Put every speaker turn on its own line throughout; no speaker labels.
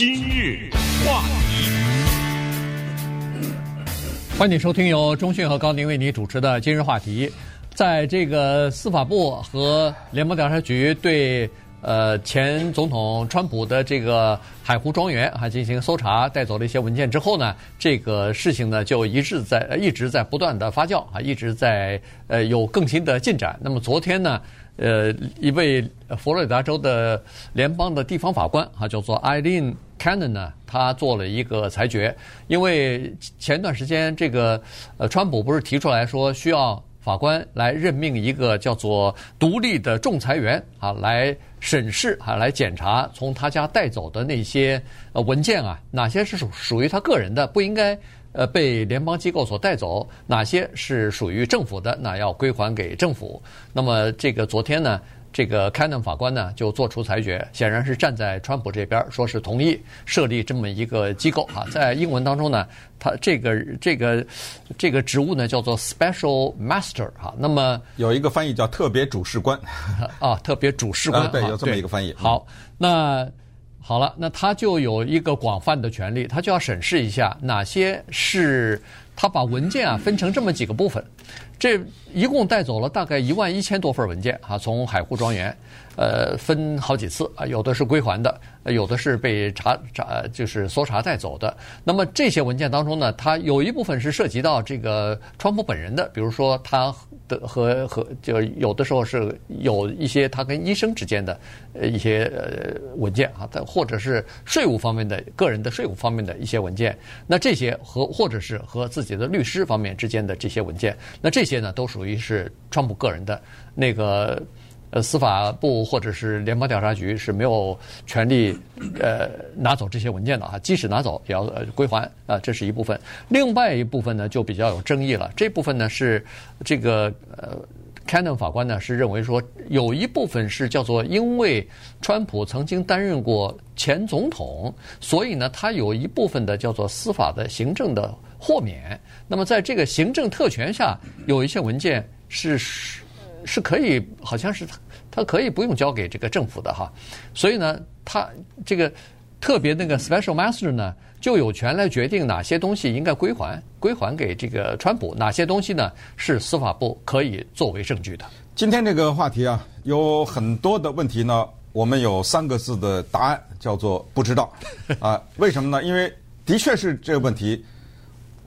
今日话题，
欢迎收听由中讯和高宁为你主持的今日话题。在这个司法部和联邦调查局对呃前总统川普的这个海湖庄园还进行搜查，带走了一些文件之后呢，这个事情呢就一直在一直在不断的发酵啊，一直在呃有更新的进展。那么昨天呢？呃，一位佛罗里达州的联邦的地方法官啊，叫做 Eileen Cannon 呢，他做了一个裁决。因为前段时间这个呃，川普不是提出来说需要法官来任命一个叫做独立的仲裁员啊，来审视啊，来检查从他家带走的那些呃文件啊，哪些是属属于他个人的，不应该。呃，被联邦机构所带走，哪些是属于政府的，那要归还给政府。那么，这个昨天呢，这个 Cannon 法官呢就做出裁决，显然是站在川普这边，说是同意设立这么一个机构啊。在英文当中呢，他这个这个这个职务呢叫做 Special Master 哈。那么
有一个翻译叫特别主事官
啊，特别主事官，
啊，对，有这么一个翻译。
好，那。好了，那他就有一个广泛的权利，他就要审视一下哪些是他把文件啊分成这么几个部分，这一共带走了大概一万一千多份文件啊，从海湖庄园，呃，分好几次啊，有的是归还的，有的是被查查就是搜查带走的。那么这些文件当中呢，它有一部分是涉及到这个川普本人的，比如说他。的和和就有的时候是有一些他跟医生之间的呃一些呃文件啊，或者是税务方面的个人的税务方面的一些文件，那这些和或者是和自己的律师方面之间的这些文件，那这些呢都属于是川普个人的那个。呃，司法部或者是联邦调查局是没有权利呃拿走这些文件的啊，即使拿走也要归还啊，这是一部分。另外一部分呢就比较有争议了，这部分呢是这个呃，Cannon 法官呢是认为说有一部分是叫做因为川普曾经担任过前总统，所以呢他有一部分的叫做司法的行政的豁免。那么在这个行政特权下，有一些文件是。是可以，好像是他，他可以不用交给这个政府的哈，所以呢，他这个特别那个 special master 呢，就有权来决定哪些东西应该归还，归还给这个川普，哪些东西呢是司法部可以作为证据的。
今天这个话题啊，有很多的问题呢，我们有三个字的答案，叫做不知道啊。为什么呢？因为的确是这个问题，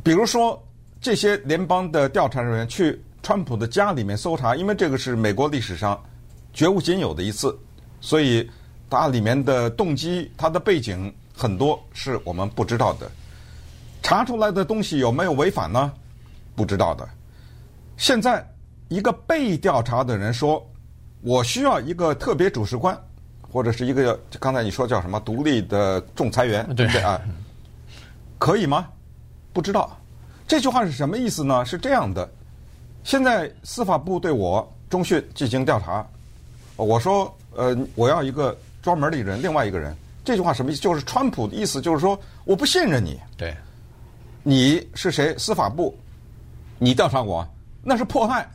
比如说这些联邦的调查人员去。川普的家里面搜查，因为这个是美国历史上绝无仅有的一次，所以它里面的动机、它的背景很多是我们不知道的。查出来的东西有没有违反呢？不知道的。现在一个被调查的人说：“我需要一个特别主事官，或者是一个刚才你说叫什么独立的仲裁员，对不对啊？可以吗？不知道。这句话是什么意思呢？是这样的。”现在司法部对我中讯进行调查，我说呃，我要一个专门的人，另外一个人。这句话什么意思？就是川普的意思，就是说我不信任你。
对，
你是谁？司法部，你调查我，那是迫害。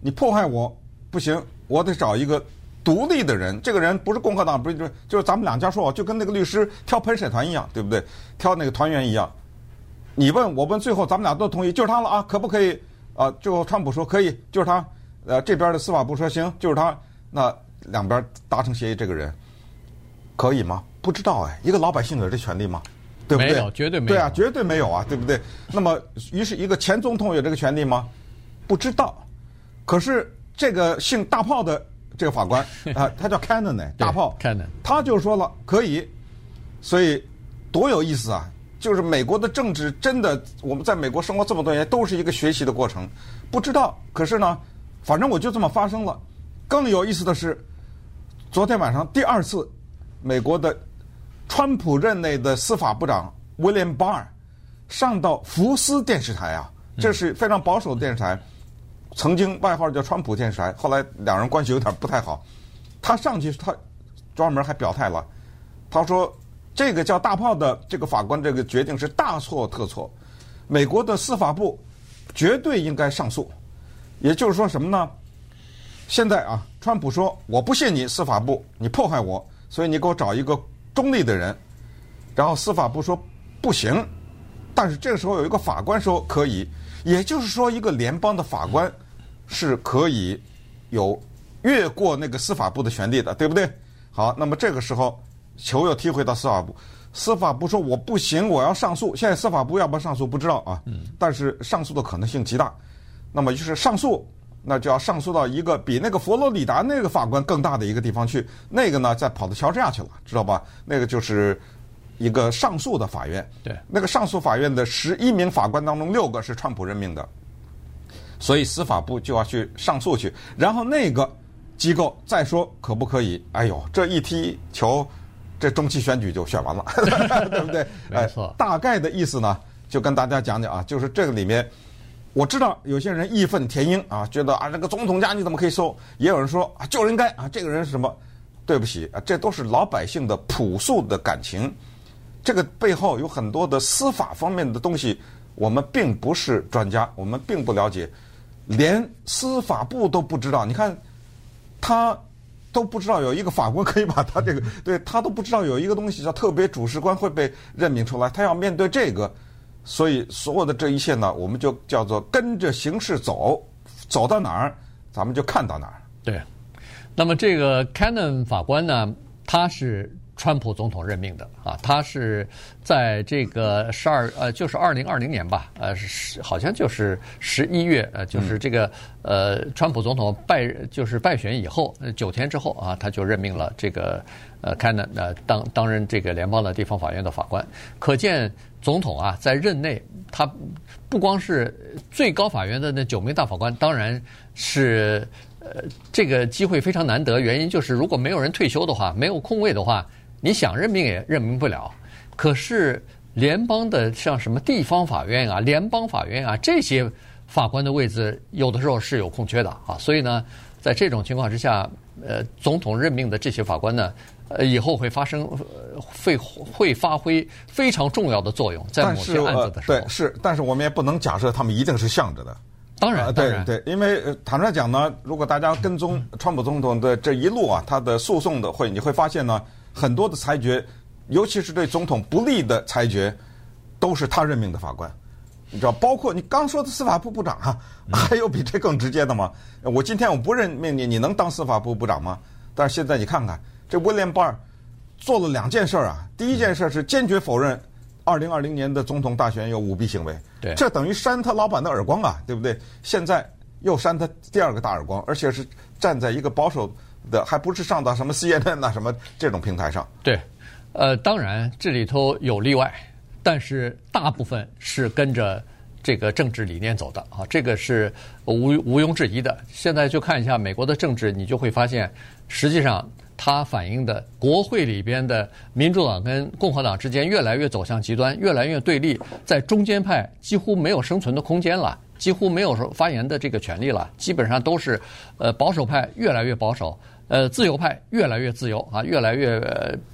你迫害我不行，我得找一个独立的人。这个人不是共和党，不是就是就是咱们两家说，就跟那个律师挑陪审团一样，对不对？挑那个团员一样。你问我问，最后咱们俩都同意，就是他了啊，可不可以？啊，最后川普说可以，就是他，呃，这边的司法部说行，就是他，那两边达成协议，这个人可以吗？不知道哎，一个老百姓有这权利吗？对不对？
没有，绝对没有。
对啊，绝对没有啊，对不对？那么，于是一个前总统有这个权利吗？不知道。可是这个姓大炮的这个法官 啊，他叫 Cannon 呢，大炮
Cannon，
他就说了可以，所以多有意思啊。就是美国的政治真的，我们在美国生活这么多年，都是一个学习的过程。不知道，可是呢，反正我就这么发生了。更有意思的是，昨天晚上第二次，美国的川普任内的司法部长 William Barr 上到福斯电视台啊，这是非常保守的电视台，曾经外号叫川普电视台，后来两人关系有点不太好。他上去，他专门还表态了，他说。这个叫大炮的这个法官，这个决定是大错特错。美国的司法部绝对应该上诉。也就是说什么呢？现在啊，川普说我不信你司法部，你迫害我，所以你给我找一个中立的人。然后司法部说不行，但是这个时候有一个法官说可以，也就是说一个联邦的法官是可以有越过那个司法部的权利的，对不对？好，那么这个时候球又踢回到司法部，司法部说我不行，我要上诉。现在司法部要不要上诉不知道啊，但是上诉的可能性极大。那么就是上诉。那就要上诉到一个比那个佛罗里达那个法官更大的一个地方去，那个呢再跑到乔治亚去了，知道吧？那个就是一个上诉的法院。
对，
那个上诉法院的十一名法官当中，六个是川普任命的，所以司法部就要去上诉去。然后那个机构再说可不可以？哎呦，这一踢球，这中期选举就选完了，对不对？
没错。
大概的意思呢，就跟大家讲讲啊，就是这个里面。我知道有些人义愤填膺啊，觉得啊这个总统家你怎么可以收？也有人说啊就应该啊这个人是什么？对不起啊，这都是老百姓的朴素的感情，这个背后有很多的司法方面的东西，我们并不是专家，我们并不了解，连司法部都不知道。你看，他都不知道有一个法官可以把他这个，对他都不知道有一个东西叫特别主事官会被任命出来，他要面对这个。所以，所有的这一切呢，我们就叫做跟着形势走，走到哪儿，咱们就看到哪儿。
对。那么，这个 Cannon 法官呢，他是川普总统任命的啊，他是在这个十二呃，就是二零二零年吧，呃，是好像就是十一月，呃，就是这个呃，川普总统败就是败选以后九天之后啊，他就任命了这个呃 c a n n 呃当担任这个联邦的地方法院的法官，可见。总统啊，在任内，他不光是最高法院的那九名大法官，当然是呃这个机会非常难得。原因就是如果没有人退休的话，没有空位的话，你想任命也任命不了。可是联邦的像什么地方法院啊、联邦法院啊这些法官的位置，有的时候是有空缺的啊。所以呢，在这种情况之下，呃，总统任命的这些法官呢。呃，以后会发生，会会发挥非常重要的作用，在某些案子的时候。
对，是，但是我们也不能假设他们一定是向着的。
当然，当然，
对对，因为坦率讲呢，如果大家跟踪川普总统的这一路啊，他的诉讼的会，你会发现呢，很多的裁决，尤其是对总统不利的裁决，都是他任命的法官。你知道，包括你刚说的司法部部长啊，还有比这更直接的吗？我今天我不任命你，你能当司法部部长吗？但是现在你看看。这威廉巴尔做了两件事啊，第一件事是坚决否认二零二零年的总统大选有舞弊行为，
对，
这等于扇他老板的耳光啊，对不对？现在又扇他第二个大耳光，而且是站在一个保守的，还不是上到什么 CNN 啊什么这种平台上。
对，呃，当然这里头有例外，但是大部分是跟着这个政治理念走的啊，这个是无毋庸置疑的。现在就看一下美国的政治，你就会发现，实际上。它反映的国会里边的民主党跟共和党之间越来越走向极端，越来越对立，在中间派几乎没有生存的空间了，几乎没有说发言的这个权利了，基本上都是，呃，保守派越来越保守，呃，自由派越来越自由啊，越来越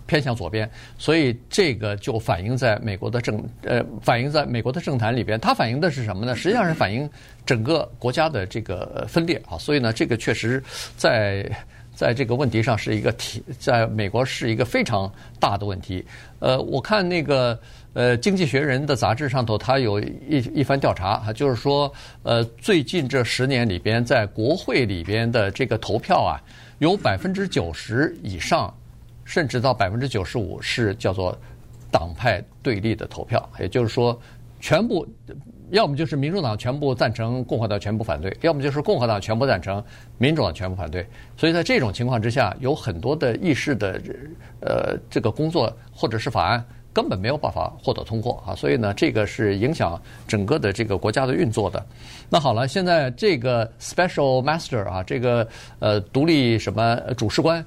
偏向左边，所以这个就反映在美国的政，呃，反映在美国的政坛里边，它反映的是什么呢？实际上是反映整个国家的这个分裂啊，所以呢，这个确实在。在这个问题上是一个题，在美国是一个非常大的问题。呃，我看那个呃《经济学人》的杂志上头，他有一一番调查，就是说，呃，最近这十年里边，在国会里边的这个投票啊，有百分之九十以上，甚至到百分之九十五是叫做党派对立的投票，也就是说，全部。要么就是民主党全部赞成，共和党全部反对；要么就是共和党全部赞成，民主党全部反对。所以在这种情况之下，有很多的议事的呃这个工作或者是法案。根本没有办法获得通过啊，所以呢，这个是影响整个的这个国家的运作的。那好了，现在这个 special master 啊，这个呃独立什么主事官，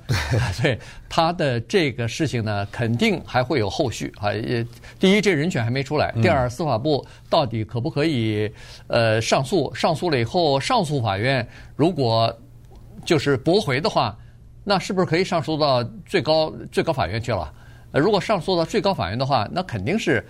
对 他的这个事情呢，肯定还会有后续啊。也第一，这人选还没出来；第二，司法部到底可不可以呃上诉？上诉了以后，上诉法院如果就是驳回的话，那是不是可以上诉到最高最高法院去了？呃，如果上诉到最高法院的话，那肯定是，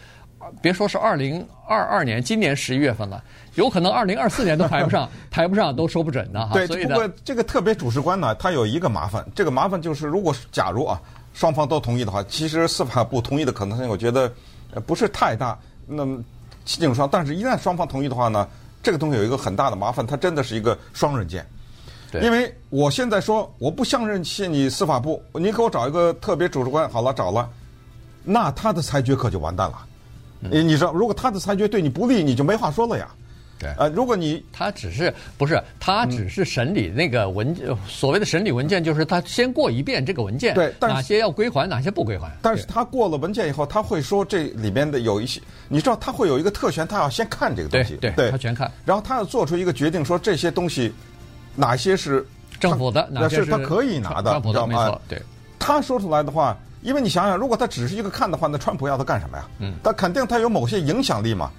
别说是二零二二年，今年十一月份了，有可能二零二四年都排不上，排不上都说不准的哈。
对，不过这个特别主事官呢，他有一个麻烦，这个麻烦就是，如果假如啊双方都同意的话，其实司法部同意的可能性，我觉得呃不是太大。那么进入双，但是一旦双方同意的话呢，这个东西有一个很大的麻烦，它真的是一个双刃剑。
对
因为我现在说我不相信你司法部，你给我找一个特别主事官，好了找了，那他的裁决可就完蛋了。你、嗯、你知道，如果他的裁决对你不利，你就没话说了呀。
对，
呃，如果你
他只是不是他只是审理那个文、嗯、所谓的审理文件，就是他先过一遍这个文件，
对，但是
哪些要归还，哪些不归还。
但是他过了文件以后，他会说这里面的有一些，你知道他会有一个特权，他要先看这个东西，
对，对他全看，
然后他要做出一个决定，说这些东西哪些是
政府的，哪些是
他可以拿的，
川普的没错，对。
他说出来的话，因为你想想，如果他只是一个看的话，那川普要他干什么呀？嗯，他肯定他有某些影响力嘛。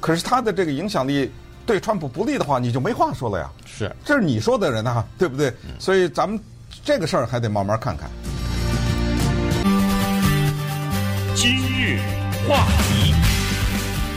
可是他的这个影响力。对川普不利的话，你就没话说了呀。
是，
这是你说的人啊，对不对？嗯、所以咱们这个事儿还得慢慢看看。
今日话题，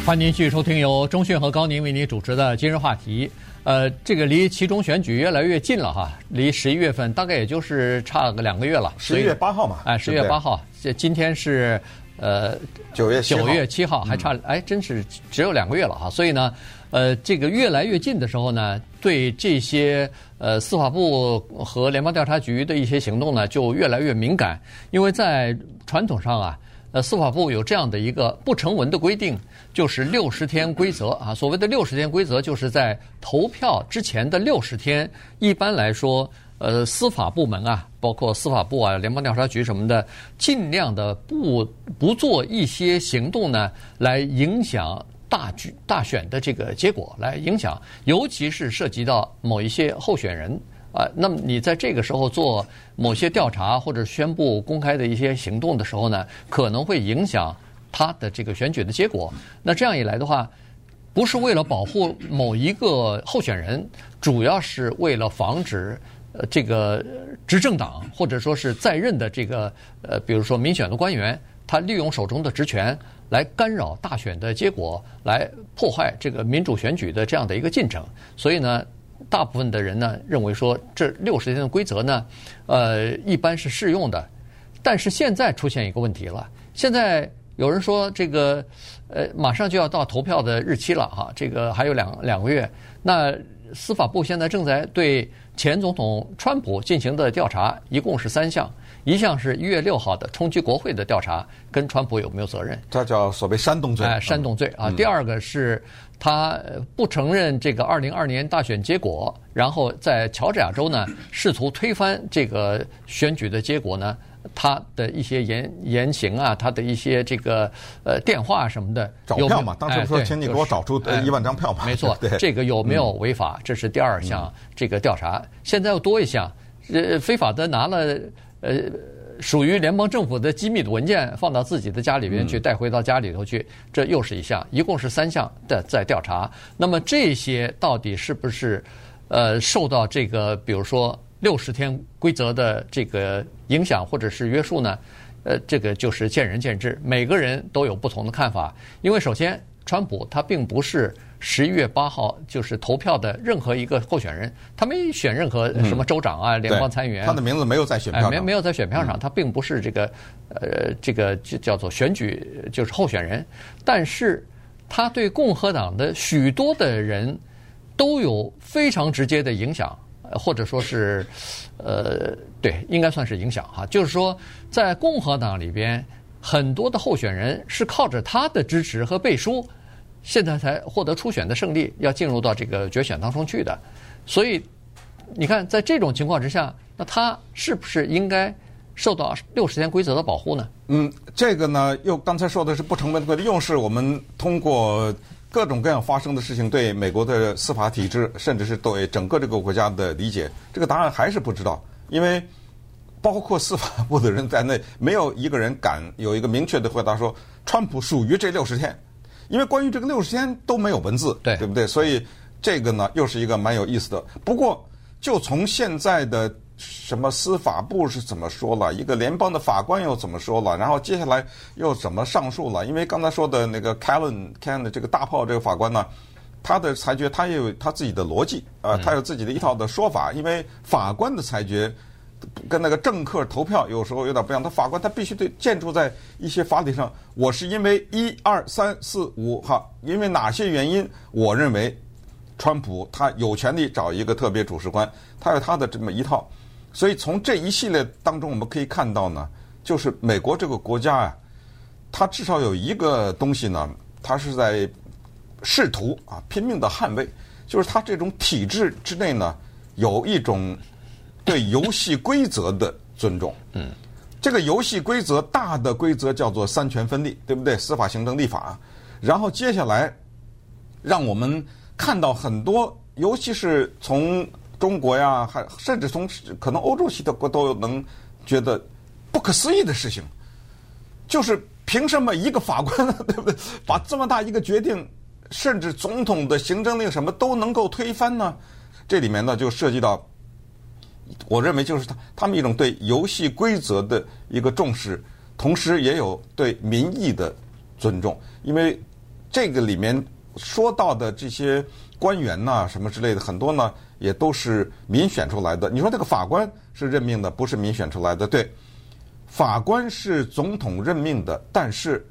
欢迎您继续收听由中讯和高宁为您主持的今日话题。呃，这个离其中选举越来越近了哈，离十一月份大概也就是差个两个月了。
十一月八号嘛。
哎，十月八号，这今天是。呃，
九月
九月七号还差，嗯、哎，真是只有两个月了哈。所以呢，呃，这个越来越近的时候呢，对这些呃司法部和联邦调查局的一些行动呢，就越来越敏感。因为在传统上啊，司法部有这样的一个不成文的规定，就是六十天规则啊。所谓的六十天规则，就是在投票之前的六十天，一般来说。呃，司法部门啊，包括司法部啊、联邦调查局什么的，尽量的不不做一些行动呢，来影响大局大选的这个结果，来影响，尤其是涉及到某一些候选人啊。那么你在这个时候做某些调查或者宣布公开的一些行动的时候呢，可能会影响他的这个选举的结果。那这样一来的话，不是为了保护某一个候选人，主要是为了防止。呃，这个执政党或者说是在任的这个呃，比如说民选的官员，他利用手中的职权来干扰大选的结果，来破坏这个民主选举的这样的一个进程。所以呢，大部分的人呢认为说，这六十天的规则呢，呃，一般是适用的。但是现在出现一个问题了，现在有人说这个呃，马上就要到投票的日期了哈，这个还有两两个月，那。司法部现在正在对前总统川普进行的调查，一共是三项。一项是一月六号的冲击国会的调查，跟川普有没有责任？
这叫所谓煽动罪。
哎，煽动罪啊。第二个是他不承认这个二零二二年大选结果，然后在乔治亚州呢 试图推翻这个选举的结果呢。他的一些言言行啊，他的一些这个呃电话什么的，
找票嘛，当时说，请你给我找出一万张票嘛，
没错，这个有没有违法？这是第二项这个调查。现在又多一项，呃，非法的拿了呃属于联邦政府的机密的文件，放到自己的家里边去，带回到家里头去，这又是一项，一共是三项的在调查。那么这些到底是不是呃受到这个，比如说？六十天规则的这个影响或者是约束呢？呃，这个就是见仁见智，每个人都有不同的看法。因为首先，川普他并不是十一月八号就是投票的任何一个候选人，他没选任何什么州长啊、联邦参议员，
他的名字没有在选票上，
没没有在选票上，他并不是这个呃这个就叫做选举就是候选人，但是他对共和党的许多的人都有非常直接的影响。或者说是，呃，对，应该算是影响哈。就是说，在共和党里边，很多的候选人是靠着他的支持和背书，现在才获得初选的胜利，要进入到这个决选当中去的。所以，你看，在这种情况之下，那他是不是应该受到六十天规则的保护呢？
嗯，这个呢，又刚才说的是不成文的规则，又是我们通过。各种各样发生的事情对美国的司法体制，甚至是对整个这个国家的理解，这个答案还是不知道。因为包括司法部的人在内，没有一个人敢有一个明确的回答说，川普属于这六十天。因为关于这个六十天都没有文字，
对，
对不对？所以这个呢，又是一个蛮有意思的。不过，就从现在的。什么司法部是怎么说了？一个联邦的法官又怎么说了？然后接下来又怎么上诉了？因为刚才说的那个 Callen Callen 的这个大炮这个法官呢，他的裁决他也有他自己的逻辑啊，他有自己的一套的说法。因为法官的裁决跟那个政客投票有时候有点不一样。他法官他必须得建筑在一些法理上，我是因为一二三四五哈，因为哪些原因，我认为川普他有权利找一个特别主事官，他有他的这么一套。所以从这一系列当中，我们可以看到呢，就是美国这个国家啊，它至少有一个东西呢，它是在试图啊拼命的捍卫，就是它这种体制之内呢，有一种对游戏规则的尊重。嗯，这个游戏规则大的规则叫做三权分立，对不对？司法、行政、立法。然后接下来，让我们看到很多，尤其是从。中国呀，还甚至从可能欧洲系的国都能觉得不可思议的事情，就是凭什么一个法官，对不对，把这么大一个决定，甚至总统的行政令什么都能够推翻呢？这里面呢就涉及到，我认为就是他他们一种对游戏规则的一个重视，同时也有对民意的尊重，因为这个里面说到的这些官员呐，什么之类的很多呢。也都是民选出来的。你说这个法官是任命的，不是民选出来的？对，法官是总统任命的，但是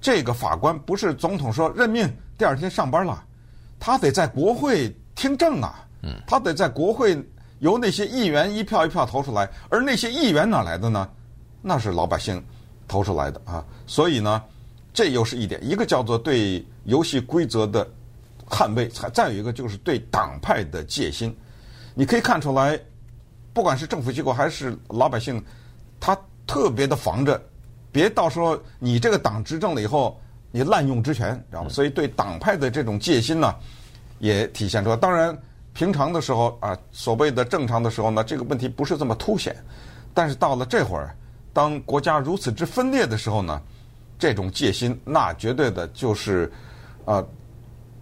这个法官不是总统说任命，第二天上班了，他得在国会听证啊。嗯，他得在国会由那些议员一票一票投出来，而那些议员哪来的呢？那是老百姓投出来的啊。所以呢，这又是一点，一个叫做对游戏规则的。捍卫，再再有一个就是对党派的戒心，你可以看出来，不管是政府机构还是老百姓，他特别的防着，别到时候你这个党执政了以后，你滥用职权，知道吗？所以对党派的这种戒心呢，也体现出来。当然，平常的时候啊，所谓的正常的时候呢，这个问题不是这么凸显，但是到了这会儿，当国家如此之分裂的时候呢，这种戒心那绝对的就是，啊。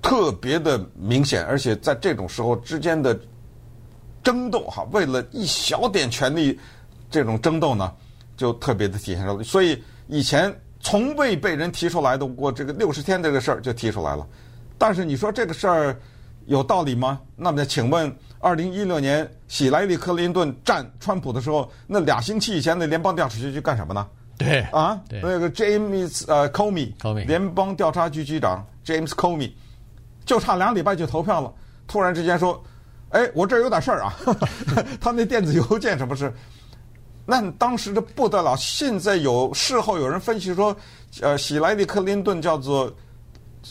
特别的明显，而且在这种时候之间的争斗哈，为了一小点权力，这种争斗呢，就特别的体现出来。所以以前从未被人提出来的过这个六十天这个事儿就提出来了。但是你说这个事儿有道理吗？那么请问，二零一六年喜来利克林顿战川普的时候，那俩星期以前的联邦调查局去干什么呢？
对
啊，
对
那个 James 呃 Comey，联邦调查局局长 James Comey。就差两礼拜就投票了，突然之间说：“哎，我这儿有点事儿啊！” 他那电子邮件什么事？那当时的不得了。现在有事后有人分析说，呃，喜来利克林顿叫做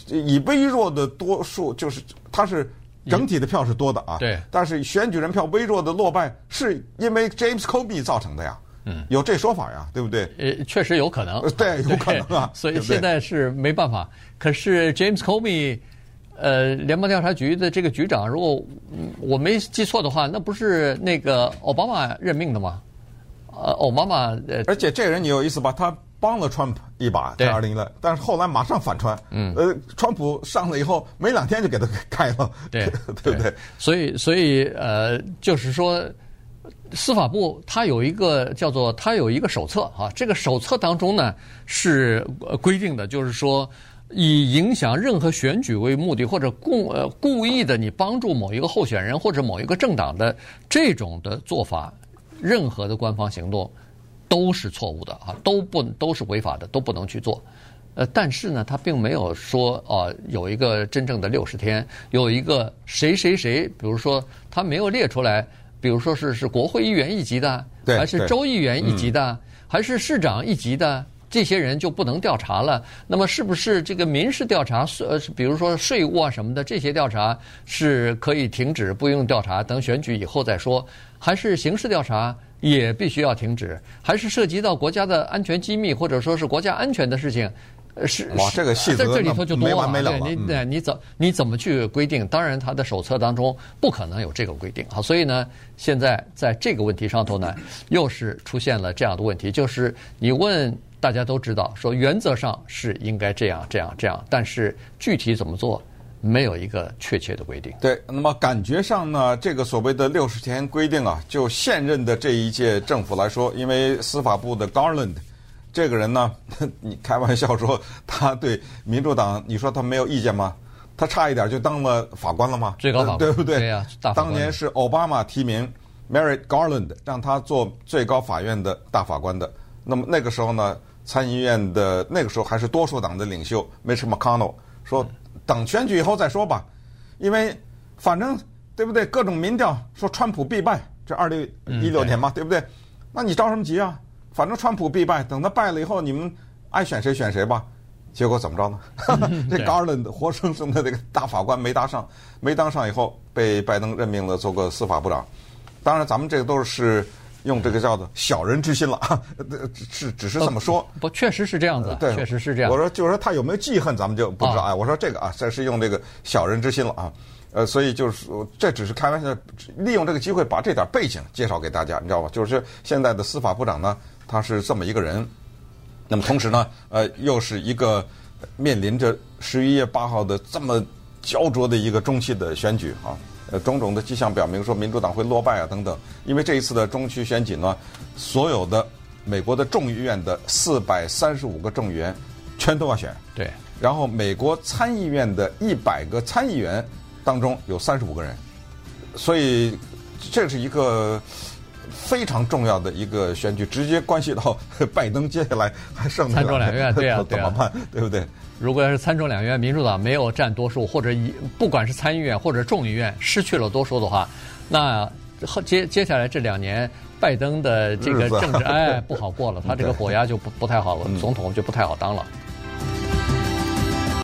以微弱的多数，就是他是整体的票是多的啊。
对。
但是选举人票微弱的落败，是因为 James Comey 造成的呀。嗯。有这说法呀？对不对？
呃，确实有可能。
对，有可能啊。
所以现在是没办法。可是 James Comey。呃，联邦调查局的这个局长，如果我没记错的话，那不是那个奥巴马任命的吗？呃，奥巴马呃，
而且这个人你有意思吧？他帮了川普一把在二零一六，但是后来马上反川。嗯。呃，川普上了以后，没两天就给他开了。
对，
对不对？
所以，所以呃，就是说，司法部它有一个叫做它有一个手册啊，这个手册当中呢是规定的，就是说。以影响任何选举为目的，或者故呃故意的你帮助某一个候选人或者某一个政党的这种的做法，任何的官方行动都是错误的啊，都不都是违法的，都不能去做。呃，但是呢，他并没有说啊，有一个真正的六十天，有一个谁谁谁，比如说他没有列出来，比如说是是国会议员一级的，还是州议员一级的，嗯、还是市长一级的。这些人就不能调查了。那么，是不是这个民事调查，呃，比如说税务啊什么的，这些调查是可以停止，不用调查，等选举以后再说？还是刑事调查也必须要停止？还是涉及到国家的安全机密或者说是国家安全的事情？呃，是
哇，这个细则
在这里头就多了。
没完没了
你对，你怎你怎么去规定？当然，他的手册当中不可能有这个规定啊。所以呢，现在在这个问题上头呢，又是出现了这样的问题，就是你问。大家都知道，说原则上是应该这样、这样、这样，但是具体怎么做，没有一个确切的规定。
对，那么感觉上呢，这个所谓的六十天规定啊，就现任的这一届政府来说，因为司法部的 Garland 这个人呢，你开玩笑说他对民主党，你说他没有意见吗？他差一点就当了法官了吗？
最高法官，
对不对？
对呀，
当年是奥巴马提名，Merrick Garland 让他做最高法院的大法官的。那么那个时候呢，参议院的那个时候还是多数党的领袖 Mitch McConnell 说，等选举以后再说吧，因为反正对不对？各种民调说川普必败，这二零一六年嘛，对不对？那你着什么急啊？反正川普必败，等他败了以后，你们爱选谁选谁吧。结果怎么着呢？这 Garland 活生生的这个大法官没当上，没当上以后被拜登任命了做个司法部长。当然，咱们这个都是用这个叫做小人之心了，是只是这么说。
不，确实是这样子，
对，
确实是这样。
我说，就是说他有没有记恨，咱们就不知道。哎，我说这个啊，这是用这个小人之心了啊。呃，所以就是说，这只是开玩笑，利用这个机会把这点背景介绍给大家，你知道吧？就是现在的司法部长呢，他是这么一个人。那么同时呢，呃，又是一个面临着十一月八号的这么焦灼的一个中期的选举啊，呃，种种的迹象表明说民主党会落败啊等等。因为这一次的中期选举呢，所有的美国的众议院的四百三十五个众议员全都要选，
对。
然后美国参议院的一百个参议员当中有三十五个人，所以这是一个。非常重要的一个选举，直接关系到拜登接下来还剩
参众两院，对啊，
怎么办？对不对？
如果要是参众两院民主党没有占多数，或者一不管是参议院或者众议院失去了多数的话，那接接下来这两年拜登的这个政治哎不好过了，他这个火压就不不太好了，总统就不太好当了。